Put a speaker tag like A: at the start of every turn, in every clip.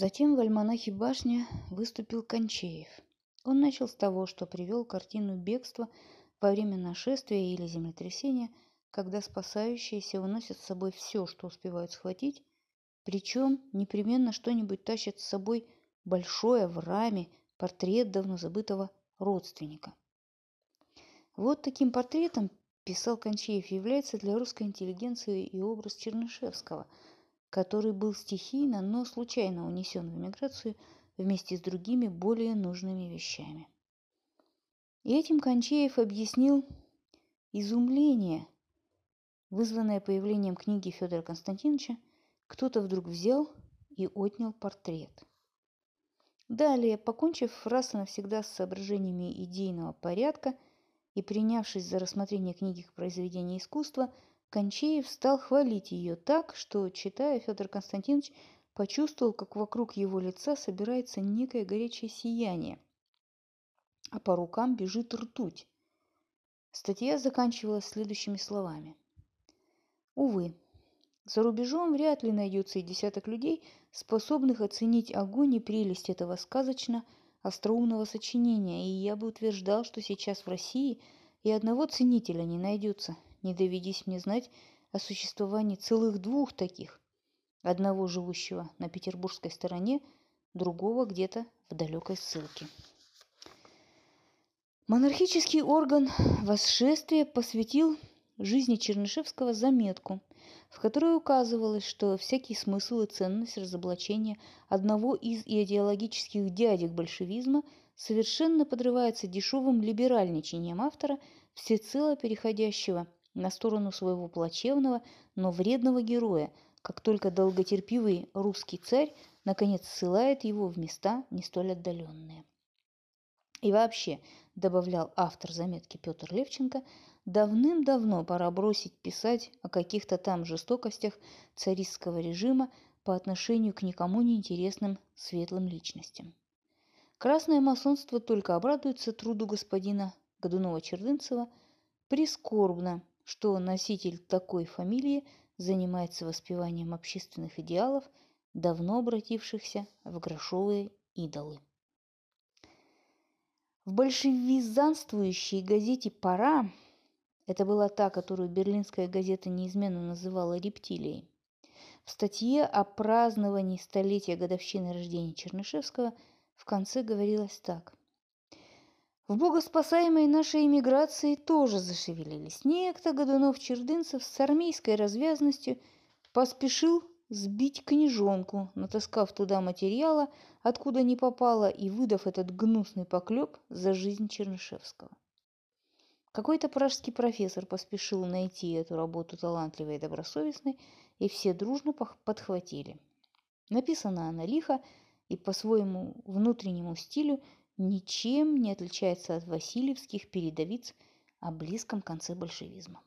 A: Затем в альманахе «Башня» выступил Кончеев. Он начал с того, что привел картину бегства во время нашествия или землетрясения, когда спасающиеся уносят с собой все, что успевают схватить, причем непременно что-нибудь тащат с собой большое в раме портрет давно забытого родственника. Вот таким портретом, писал Кончеев, является для русской интеллигенции и образ Чернышевского, который был стихийно, но случайно унесен в эмиграцию вместе с другими более нужными вещами. И этим Кончеев объяснил изумление, вызванное появлением книги Федора Константиновича «Кто-то вдруг взял и отнял портрет». Далее, покончив раз и навсегда с соображениями идейного порядка и принявшись за рассмотрение книги как произведения искусства, Кончеев стал хвалить ее так, что, читая, Федор Константинович почувствовал, как вокруг его лица собирается некое горячее сияние, а по рукам бежит ртуть. Статья заканчивалась следующими словами. Увы, за рубежом вряд ли найдется и десяток людей, способных оценить огонь и прелесть этого сказочно остроумного сочинения, и я бы утверждал, что сейчас в России и одного ценителя не найдется, не доведись мне знать о существовании целых двух таких, одного живущего на петербургской стороне, другого где-то в далекой ссылке. Монархический орган восшествия посвятил жизни Чернышевского заметку – в которой указывалось, что всякий смысл и ценность разоблачения одного из идеологических дядек большевизма совершенно подрывается дешевым либеральничанием автора, всецело переходящего на сторону своего плачевного, но вредного героя, как только долготерпивый русский царь наконец ссылает его в места не столь отдаленные. И вообще, добавлял автор заметки Петр Левченко, Давным-давно пора бросить писать о каких-то там жестокостях царистского режима по отношению к никому не интересным светлым личностям. Красное масонство только обрадуется труду господина Годунова-Чердынцева. Прискорбно, что носитель такой фамилии занимается воспеванием общественных идеалов, давно обратившихся в грошовые идолы. В большевизанствующей газете «Пора» Это была та, которую берлинская газета неизменно называла рептилией. В статье о праздновании столетия годовщины рождения Чернышевского в конце говорилось так. В богоспасаемой нашей эмиграции тоже зашевелились. Некто Годунов-Чердынцев с армейской развязностью поспешил сбить книжонку, натаскав туда материала, откуда не попало, и выдав этот гнусный поклеп за жизнь Чернышевского. Какой-то пражский профессор поспешил найти эту работу талантливой и добросовестной, и все дружно подхватили. Написана она лихо и по своему внутреннему стилю ничем не отличается от васильевских передовиц о близком конце большевизма.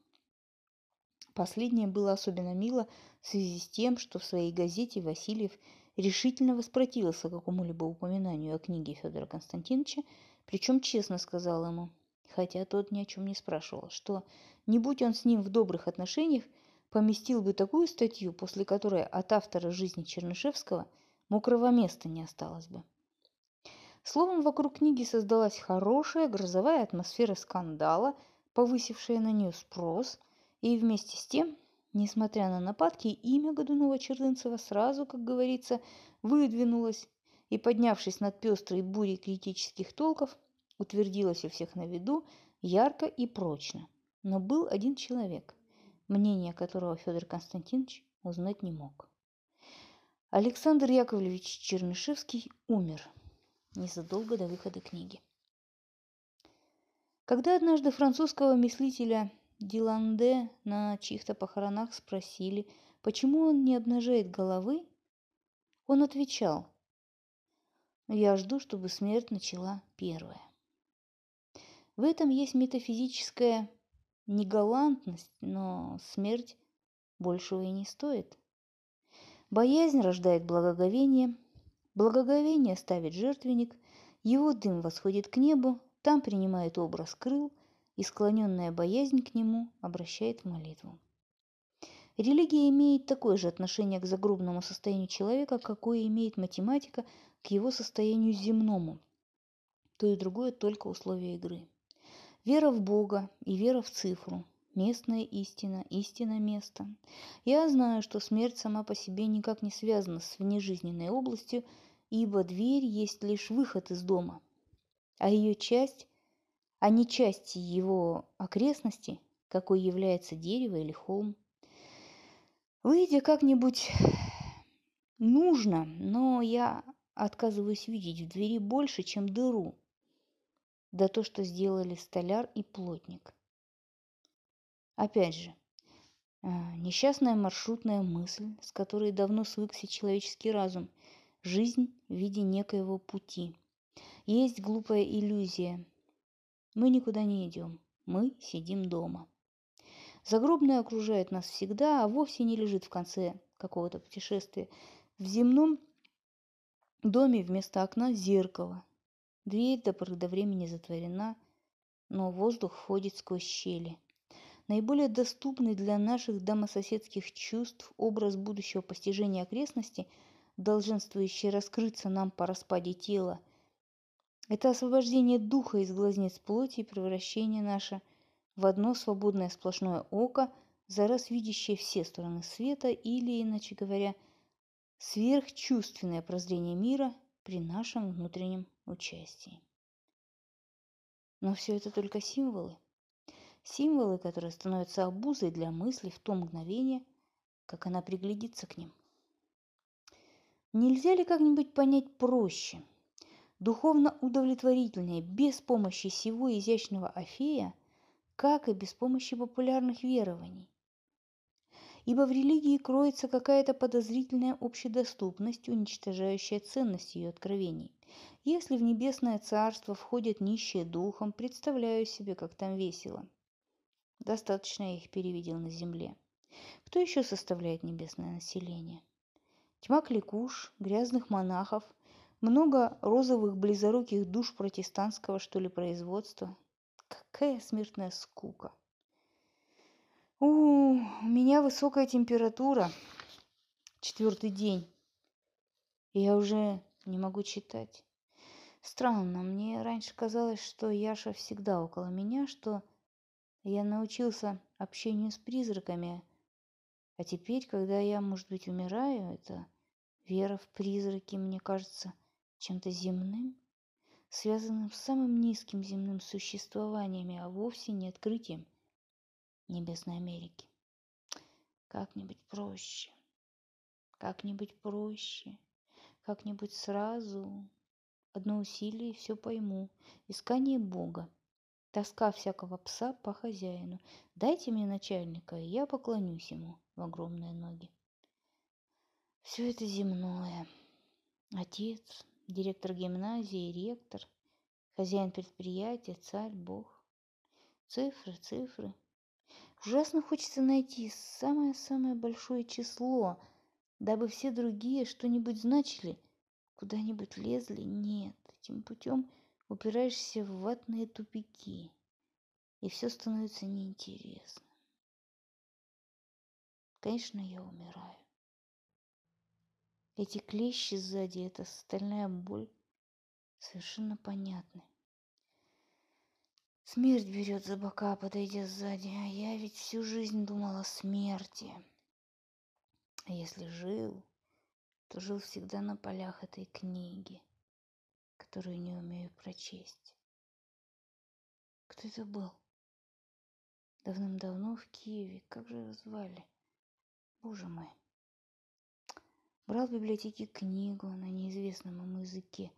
A: Последнее было особенно мило в связи с тем, что в своей газете Васильев решительно воспротивился какому-либо упоминанию о книге Федора Константиновича, причем честно сказал ему – хотя тот ни о чем не спрашивал, что, не будь он с ним в добрых отношениях, поместил бы такую статью, после которой от автора жизни Чернышевского мокрого места не осталось бы. Словом, вокруг книги создалась хорошая грозовая атмосфера скандала, повысившая на нее спрос, и вместе с тем, несмотря на нападки, имя Годунова-Чердынцева сразу, как говорится, выдвинулось, и, поднявшись над пестрой бурей критических толков, утвердилась у всех на виду ярко и прочно. Но был один человек, мнение которого Федор Константинович узнать не мог. Александр Яковлевич Чернышевский умер незадолго до выхода книги. Когда однажды французского мыслителя Диланде на чьих-то похоронах спросили, почему он не обнажает головы, он отвечал, «Я жду, чтобы смерть начала первая». В этом есть метафизическая негалантность, но смерть большего и не стоит. Боязнь рождает благоговение, благоговение ставит жертвенник, его дым восходит к небу, там принимает образ крыл, и склоненная боязнь к нему обращает молитву. Религия имеет такое же отношение к загробному состоянию человека, какое имеет математика к его состоянию земному. То и другое только условия игры. Вера в Бога и вера в цифру – местная истина, истина места. Я знаю, что смерть сама по себе никак не связана с внежизненной областью, ибо дверь есть лишь выход из дома, а ее часть, а не части его окрестности, какой является дерево или холм. Выйдя как-нибудь нужно, но я отказываюсь видеть в двери больше, чем дыру, да то, что сделали столяр и плотник. Опять же, а, несчастная маршрутная мысль, с которой давно свыкся человеческий разум, жизнь в виде некоего пути. Есть глупая иллюзия. Мы никуда не идем, мы сидим дома. Загробное окружает нас всегда, а вовсе не лежит в конце какого-то путешествия. В земном доме вместо окна зеркало. Дверь до поры до времени затворена, но воздух входит сквозь щели. Наиболее доступный для наших домососедских чувств образ будущего постижения окрестности, долженствующий раскрыться нам по распаде тела, это освобождение духа из глазниц плоти и превращение наше – в одно свободное сплошное око, за раз видящее все стороны света или, иначе говоря, сверхчувственное прозрение мира при нашем внутреннем участии. Но все это только символы. Символы, которые становятся обузой для мысли в то мгновение, как она приглядится к ним. Нельзя ли как-нибудь понять проще, духовно удовлетворительнее, без помощи сего изящного Афея – как и без помощи популярных верований. Ибо в религии кроется какая-то подозрительная общедоступность, уничтожающая ценность ее откровений. Если в небесное царство входят нищие духом, представляю себе, как там весело. Достаточно их перевидел на земле. Кто еще составляет небесное население? Тьма кликуш, грязных монахов, много розовых близоруких душ протестантского, что ли, производства, Какая смертная скука. У, у меня высокая температура. Четвертый день. Я уже не могу читать. Странно, мне раньше казалось, что Яша всегда около меня, что я научился общению с призраками. А теперь, когда я, может быть, умираю, это вера в призраки мне кажется чем-то земным связанным с самым низким земным существованием, а вовсе не открытием Небесной Америки. Как-нибудь проще, как-нибудь проще, как-нибудь сразу. Одно усилие и все пойму. Искание Бога. Тоска всякого пса по хозяину. Дайте мне начальника, и я поклонюсь ему в огромные ноги. Все это земное. Отец, директор гимназии, ректор, хозяин предприятия, царь, бог. Цифры, цифры. Ужасно хочется найти самое-самое большое число, дабы все другие что-нибудь значили, куда-нибудь лезли. Нет, этим путем упираешься в ватные тупики, и все становится неинтересно. Конечно, я умираю. Эти клещи сзади, эта стальная боль совершенно понятны. Смерть берет за бока, подойдя сзади, а я ведь всю жизнь думала о смерти. А если жил, то жил всегда на полях этой книги, которую не умею прочесть. Кто это был? Давным-давно в Киеве. Как же его звали? Боже мой брал в библиотеке книгу на неизвестном ему языке,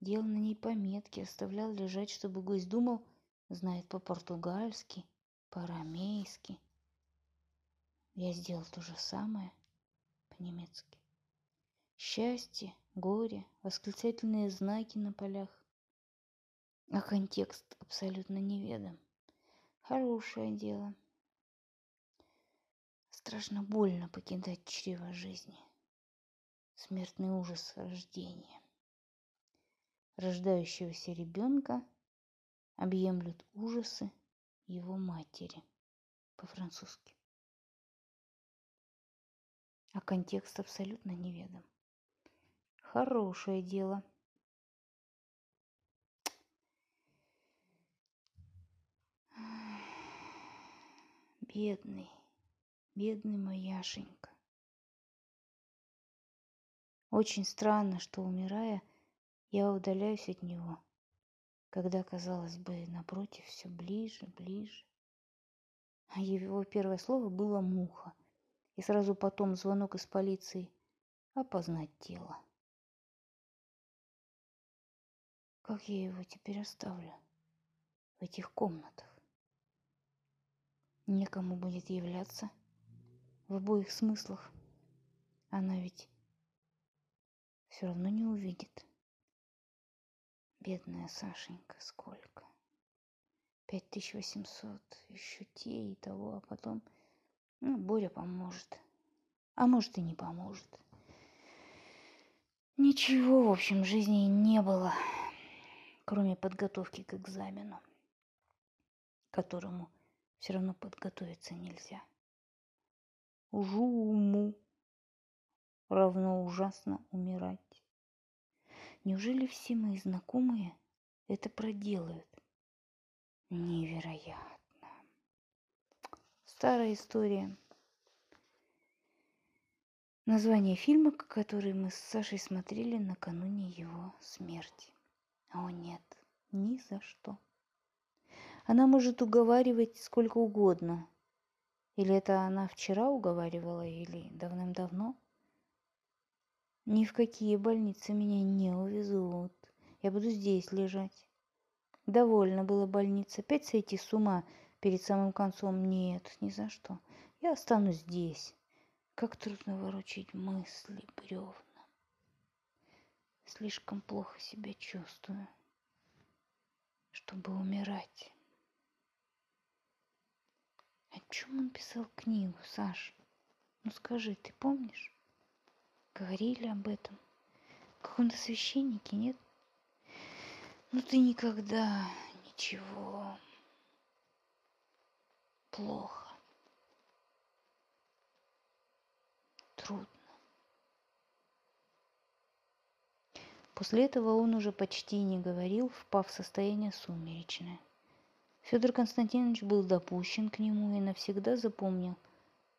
A: делал на ней пометки, оставлял лежать, чтобы гость думал, знает по-португальски, по-арамейски. Я сделал то же самое по-немецки. Счастье, горе, восклицательные знаки на полях. А контекст абсолютно неведом. Хорошее дело. Страшно больно покидать чрево жизни смертный ужас рождения. Рождающегося ребенка объемлют ужасы его матери по-французски. а контекст абсолютно неведом. Хорошее дело. Бедный, бедный мой Яшенька. Очень странно, что, умирая, я удаляюсь от него, когда, казалось бы, напротив, все ближе, ближе. А его первое слово было «муха», и сразу потом звонок из полиции «опознать тело». Как я его теперь оставлю в этих комнатах? Некому будет являться в обоих смыслах. Она ведь все равно не увидит. Бедная Сашенька, сколько? Пять тысяч восемьсот, еще те и того, а потом, ну, Боря поможет. А может и не поможет. Ничего, в общем, жизни не было, кроме подготовки к экзамену, которому все равно подготовиться нельзя. Ужуму равно ужасно умирать. Неужели все мои знакомые это проделают? Невероятно. Старая история. Название фильма, который мы с Сашей смотрели накануне его смерти. О нет, ни за что. Она может уговаривать сколько угодно. Или это она вчера уговаривала, или давным-давно – ни в какие больницы меня не увезут. Я буду здесь лежать. Довольно было больница. Опять сойти с ума перед самым концом. Нет, ни за что. Я останусь здесь. Как трудно ворочить мысли, бревна. Слишком плохо себя чувствую, чтобы умирать. О чем он писал книгу, Саш? Ну скажи, ты помнишь? говорили об этом. В каком-то священнике, нет? Ну ты никогда ничего плохо. Трудно. После этого он уже почти не говорил, впав в состояние сумеречное. Федор Константинович был допущен к нему и навсегда запомнил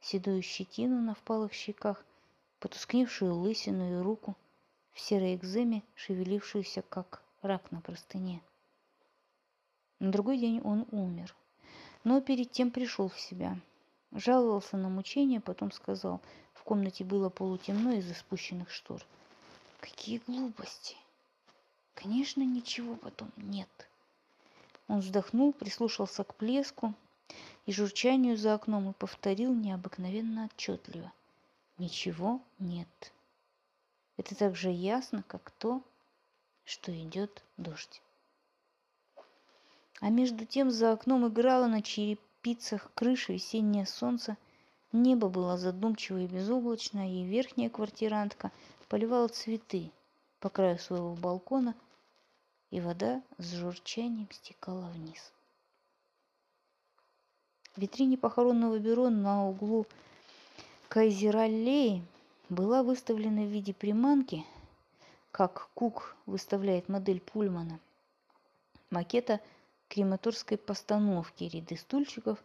A: седую щетину на впалых щеках – потускневшую лысину и руку в серой экземе, шевелившуюся, как рак на простыне. На другой день он умер, но перед тем пришел в себя. Жаловался на мучения, потом сказал, в комнате было полутемно из-за спущенных штор. Какие глупости! Конечно, ничего потом нет. Он вздохнул, прислушался к плеску и журчанию за окном и повторил необыкновенно отчетливо ничего нет. Это так же ясно, как то, что идет дождь. А между тем за окном играло на черепицах крыши весеннее солнце, небо было задумчиво и безоблачно, и верхняя квартирантка поливала цветы по краю своего балкона, и вода с журчанием стекала вниз. В витрине похоронного бюро на углу Кайзераллеи была выставлена в виде приманки, как Кук выставляет модель Пульмана, макета крематорской постановки, ряды стульчиков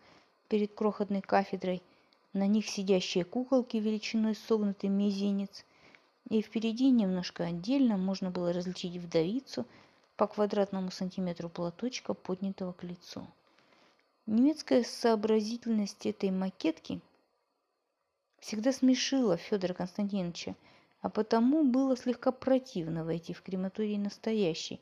A: перед крохотной кафедрой, на них сидящие куколки величиной согнутый мизинец, и впереди немножко отдельно можно было различить вдовицу по квадратному сантиметру платочка, поднятого к лицу. Немецкая сообразительность этой макетки – всегда смешила Федора Константиновича, а потому было слегка противно войти в крематорий настоящий,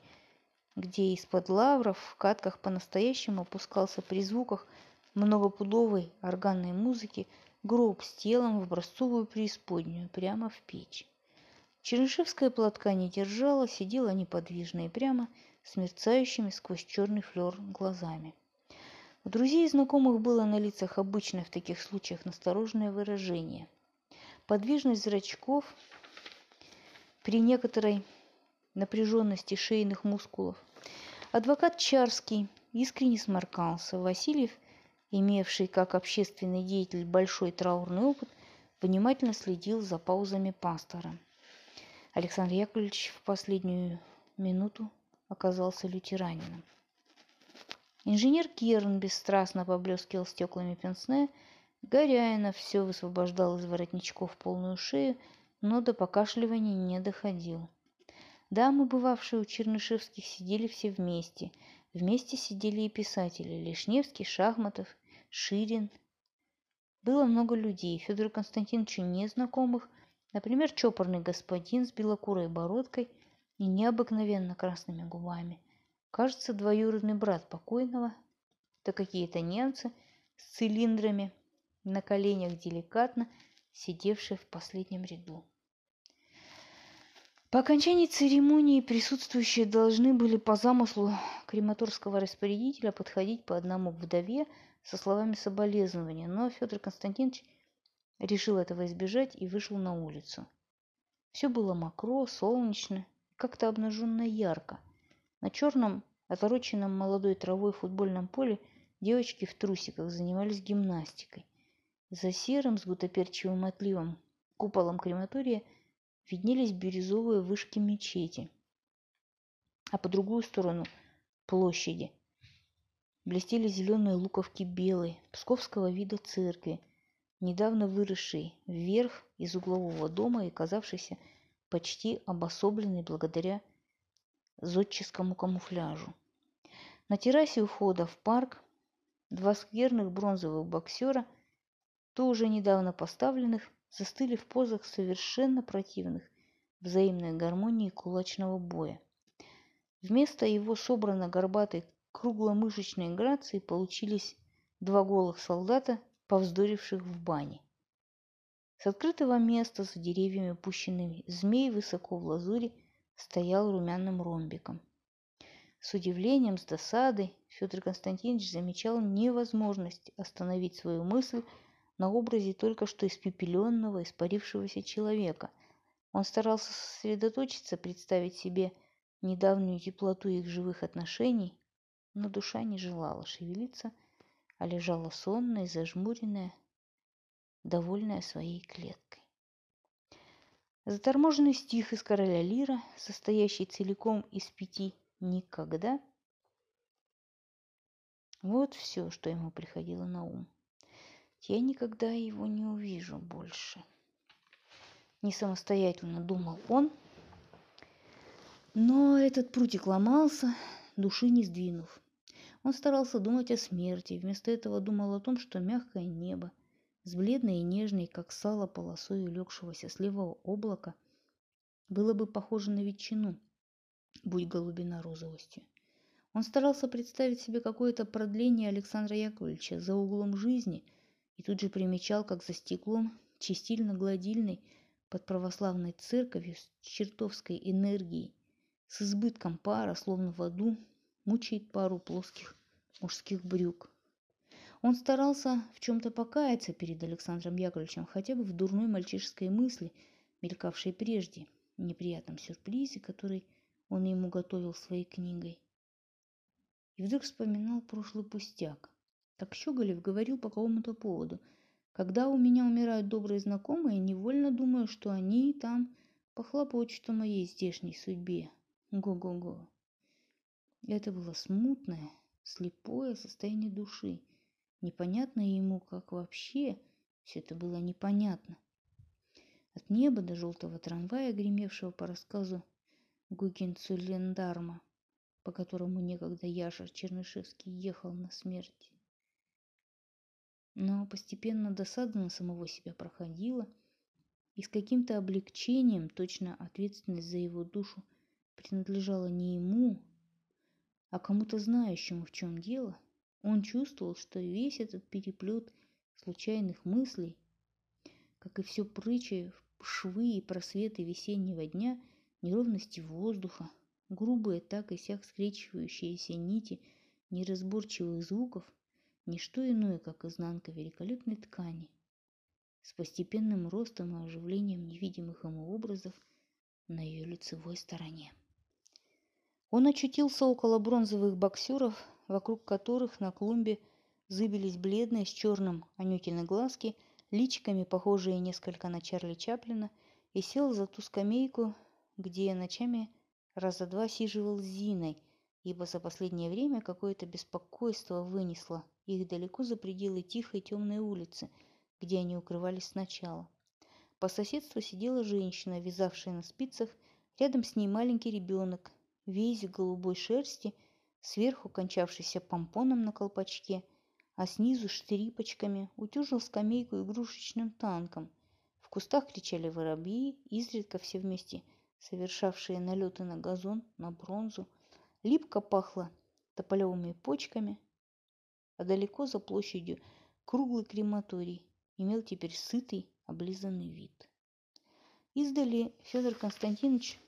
A: где из-под лавров в катках по-настоящему опускался при звуках многопудовой органной музыки гроб с телом в образцовую преисподнюю прямо в печь. Чернышевская платка не держала, сидела неподвижно и прямо, с мерцающими сквозь черный флер глазами. У друзей и знакомых было на лицах обычное в таких случаях настороженное выражение. Подвижность зрачков при некоторой напряженности шейных мускулов. Адвокат Чарский искренне сморкался. Васильев, имевший как общественный деятель большой траурный опыт, внимательно следил за паузами пастора. Александр Яковлевич в последнюю минуту оказался лютеранином. Инженер Керн бесстрастно поблескивал стеклами пенсне, Горяинов все высвобождал из воротничков полную шею, но до покашливания не доходил. Дамы, бывавшие у Чернышевских, сидели все вместе. Вместе сидели и писатели – Лишневский, Шахматов, Ширин. Было много людей, Федору Константиновичу незнакомых, например, чопорный господин с белокурой бородкой и необыкновенно красными губами – Кажется, двоюродный брат покойного, да какие-то немцы с цилиндрами на коленях деликатно, сидевшие в последнем ряду. По окончании церемонии присутствующие должны были по замыслу крематорского распорядителя подходить по одному к вдове со словами соболезнования, но Федор Константинович решил этого избежать и вышел на улицу. Все было мокро, солнечно, как-то обнаженно ярко – на черном, отороченном молодой травой футбольном поле девочки в трусиках занимались гимнастикой. За серым с гутоперчивым отливом куполом крематория виднелись бирюзовые вышки мечети, а по другую сторону площади блестели зеленые луковки белой, псковского вида церкви, недавно выросшей вверх из углового дома и казавшейся почти обособленной благодаря зодческому камуфляжу. На террасе у входа в парк два скверных бронзовых боксера, тоже недавно поставленных, застыли в позах совершенно противных взаимной гармонии кулачного боя. Вместо его собрано горбатой кругломышечной грации получились два голых солдата, повздоривших в бане. С открытого места за деревьями пущенными змей высоко в лазури – стоял румяным ромбиком. С удивлением, с досадой Федор Константинович замечал невозможность остановить свою мысль на образе только что испепеленного, испарившегося человека. Он старался сосредоточиться, представить себе недавнюю теплоту их живых отношений, но душа не желала шевелиться, а лежала сонная, зажмуренная, довольная своей клеткой. Заторможенный стих из короля Лира, состоящий целиком из пяти «никогда», вот все, что ему приходило на ум. Я никогда его не увижу больше. Не самостоятельно думал он, но этот прутик ломался, души не сдвинув. Он старался думать о смерти, вместо этого думал о том, что мягкое небо, с бледной и нежной, как сало полосой улегшегося с левого облака, было бы похоже на ветчину, будь голубина розовостью. Он старался представить себе какое-то продление Александра Яковлевича за углом жизни и тут же примечал, как за стеклом чистильно-гладильной под православной церковью с чертовской энергией, с избытком пара, словно в аду, мучает пару плоских мужских брюк. Он старался в чем-то покаяться перед Александром Яковлевичем, хотя бы в дурной мальчишеской мысли, мелькавшей прежде, неприятном сюрпризе, который он ему готовил своей книгой. И вдруг вспоминал прошлый пустяк. Так Щеголев говорил по какому-то поводу. Когда у меня умирают добрые знакомые, невольно думаю, что они там похлопочут о моей здешней судьбе. Го-го-го. Это было смутное, слепое состояние души – Непонятно ему, как вообще все это было непонятно. От неба до желтого трамвая, гремевшего по рассказу Гугенцулендарма, по которому некогда Яша Чернышевский ехал на смерть. Но постепенно досада на самого себя проходила, и с каким-то облегчением точно ответственность за его душу принадлежала не ему, а кому-то знающему, в чем дело – он чувствовал, что весь этот переплет случайных мыслей, как и все прочее, швы и просветы весеннего дня, неровности воздуха, грубые так и сяк скрещивающиеся нити неразборчивых звуков, не что иное, как изнанка великолепной ткани, с постепенным ростом и оживлением невидимых ему образов на ее лицевой стороне. Он очутился около бронзовых боксеров, вокруг которых на клумбе зыбились бледные с черным Анютины глазки личиками похожие несколько на Чарли Чаплина, и сел за ту скамейку, где ночами раза два сиживал с Зиной, ибо за последнее время какое-то беспокойство вынесло их далеко за пределы тихой темной улицы, где они укрывались сначала. По соседству сидела женщина, вязавшая на спицах, рядом с ней маленький ребенок, весь голубой шерсти, сверху кончавшийся помпоном на колпачке, а снизу штрипочками утюжил скамейку игрушечным танком. В кустах кричали воробьи, изредка все вместе совершавшие налеты на газон, на бронзу. Липко пахло тополевыми почками, а далеко за площадью круглый крематорий имел теперь сытый, облизанный вид. Издали Федор Константинович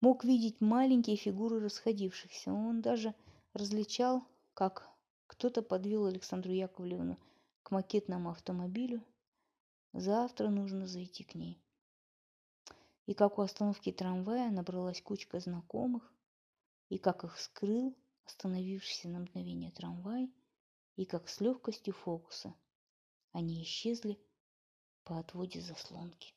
A: мог видеть маленькие фигуры расходившихся. Он даже различал, как кто-то подвел Александру Яковлевну к макетному автомобилю. Завтра нужно зайти к ней. И как у остановки трамвая набралась кучка знакомых, и как их скрыл остановившийся на мгновение трамвай, и как с легкостью фокуса они исчезли по отводе заслонки.